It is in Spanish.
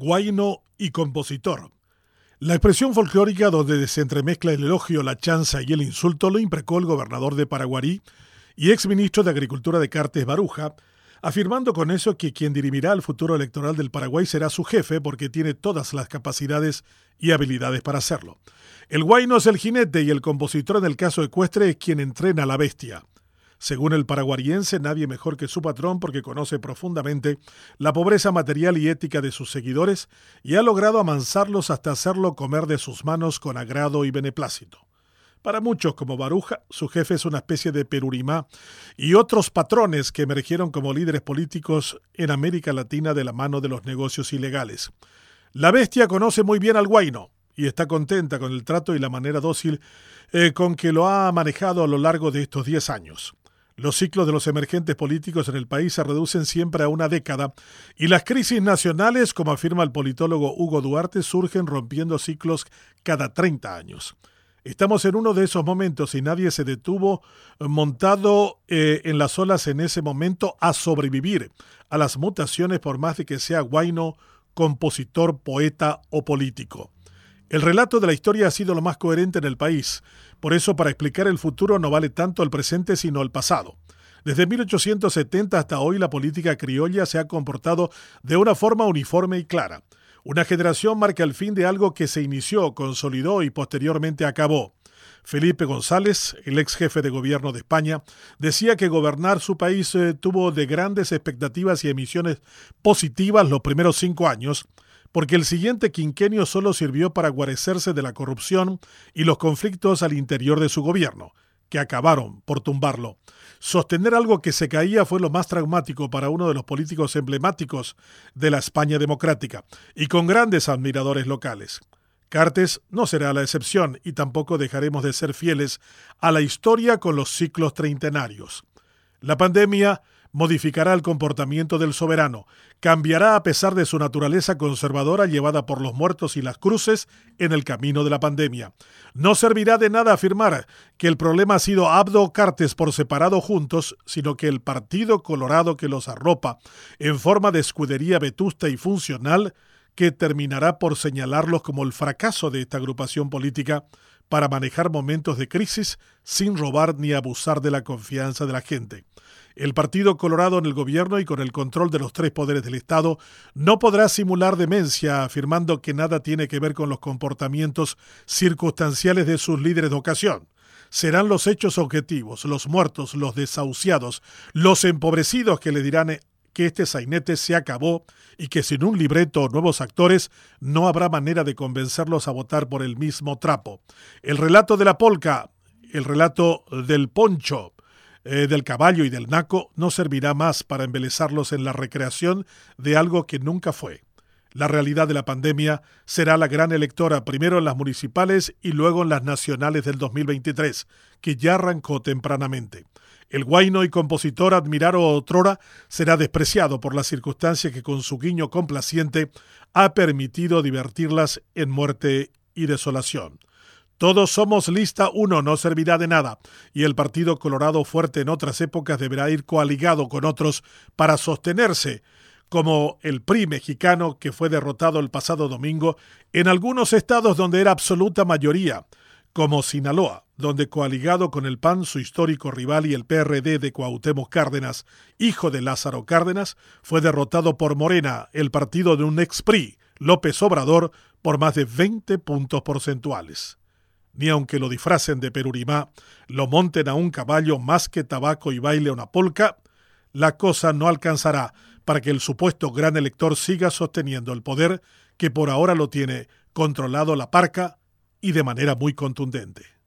guayno y compositor. La expresión folclórica donde se entremezcla el elogio, la chanza y el insulto lo imprecó el gobernador de Paraguarí y exministro de Agricultura de Cartes Baruja, afirmando con eso que quien dirimirá el futuro electoral del Paraguay será su jefe porque tiene todas las capacidades y habilidades para hacerlo. El guayno es el jinete y el compositor en el caso ecuestre es quien entrena a la bestia. Según el paraguariense, nadie mejor que su patrón porque conoce profundamente la pobreza material y ética de sus seguidores y ha logrado amansarlos hasta hacerlo comer de sus manos con agrado y beneplácito. Para muchos, como Baruja, su jefe es una especie de Perurimá y otros patrones que emergieron como líderes políticos en América Latina de la mano de los negocios ilegales. La bestia conoce muy bien al guayno y está contenta con el trato y la manera dócil eh, con que lo ha manejado a lo largo de estos 10 años. Los ciclos de los emergentes políticos en el país se reducen siempre a una década y las crisis nacionales, como afirma el politólogo Hugo Duarte, surgen rompiendo ciclos cada 30 años. Estamos en uno de esos momentos y nadie se detuvo montado eh, en las olas en ese momento a sobrevivir a las mutaciones por más de que sea guaino, compositor, poeta o político. El relato de la historia ha sido lo más coherente en el país, por eso para explicar el futuro no vale tanto el presente sino el pasado. Desde 1870 hasta hoy la política criolla se ha comportado de una forma uniforme y clara. Una generación marca el fin de algo que se inició, consolidó y posteriormente acabó. Felipe González, el ex jefe de gobierno de España, decía que gobernar su país eh, tuvo de grandes expectativas y emisiones positivas los primeros cinco años, porque el siguiente quinquenio solo sirvió para guarecerse de la corrupción y los conflictos al interior de su gobierno, que acabaron por tumbarlo. Sostener algo que se caía fue lo más traumático para uno de los políticos emblemáticos de la España democrática, y con grandes admiradores locales. Cartes no será la excepción y tampoco dejaremos de ser fieles a la historia con los ciclos treintenarios. La pandemia modificará el comportamiento del soberano, cambiará a pesar de su naturaleza conservadora llevada por los muertos y las cruces en el camino de la pandemia. No servirá de nada afirmar que el problema ha sido Abdo Cartes por separado juntos, sino que el partido colorado que los arropa, en forma de escudería vetusta y funcional, que terminará por señalarlos como el fracaso de esta agrupación política para manejar momentos de crisis sin robar ni abusar de la confianza de la gente. El Partido Colorado en el gobierno y con el control de los tres poderes del Estado no podrá simular demencia afirmando que nada tiene que ver con los comportamientos circunstanciales de sus líderes de ocasión. Serán los hechos objetivos, los muertos, los desahuciados, los empobrecidos que le dirán que este sainete se acabó y que sin un libreto o nuevos actores no habrá manera de convencerlos a votar por el mismo trapo. El relato de la polca, el relato del poncho, eh, del caballo y del naco no servirá más para embelezarlos en la recreación de algo que nunca fue. La realidad de la pandemia será la gran electora primero en las municipales y luego en las nacionales del 2023, que ya arrancó tempranamente. El guaino y compositor admirado otrora será despreciado por la circunstancia que con su guiño complaciente ha permitido divertirlas en muerte y desolación. Todos somos lista uno, no servirá de nada, y el Partido Colorado fuerte en otras épocas deberá ir coaligado con otros para sostenerse, como el PRI mexicano que fue derrotado el pasado domingo en algunos estados donde era absoluta mayoría, como Sinaloa, donde coaligado con el PAN, su histórico rival y el PRD de Cuauhtémoc Cárdenas, hijo de Lázaro Cárdenas, fue derrotado por Morena, el partido de un ex PRI, López Obrador, por más de 20 puntos porcentuales. Ni aunque lo disfracen de perurimá, lo monten a un caballo más que tabaco y baile una polca, la cosa no alcanzará para que el supuesto gran elector siga sosteniendo el poder que por ahora lo tiene controlado la parca y de manera muy contundente.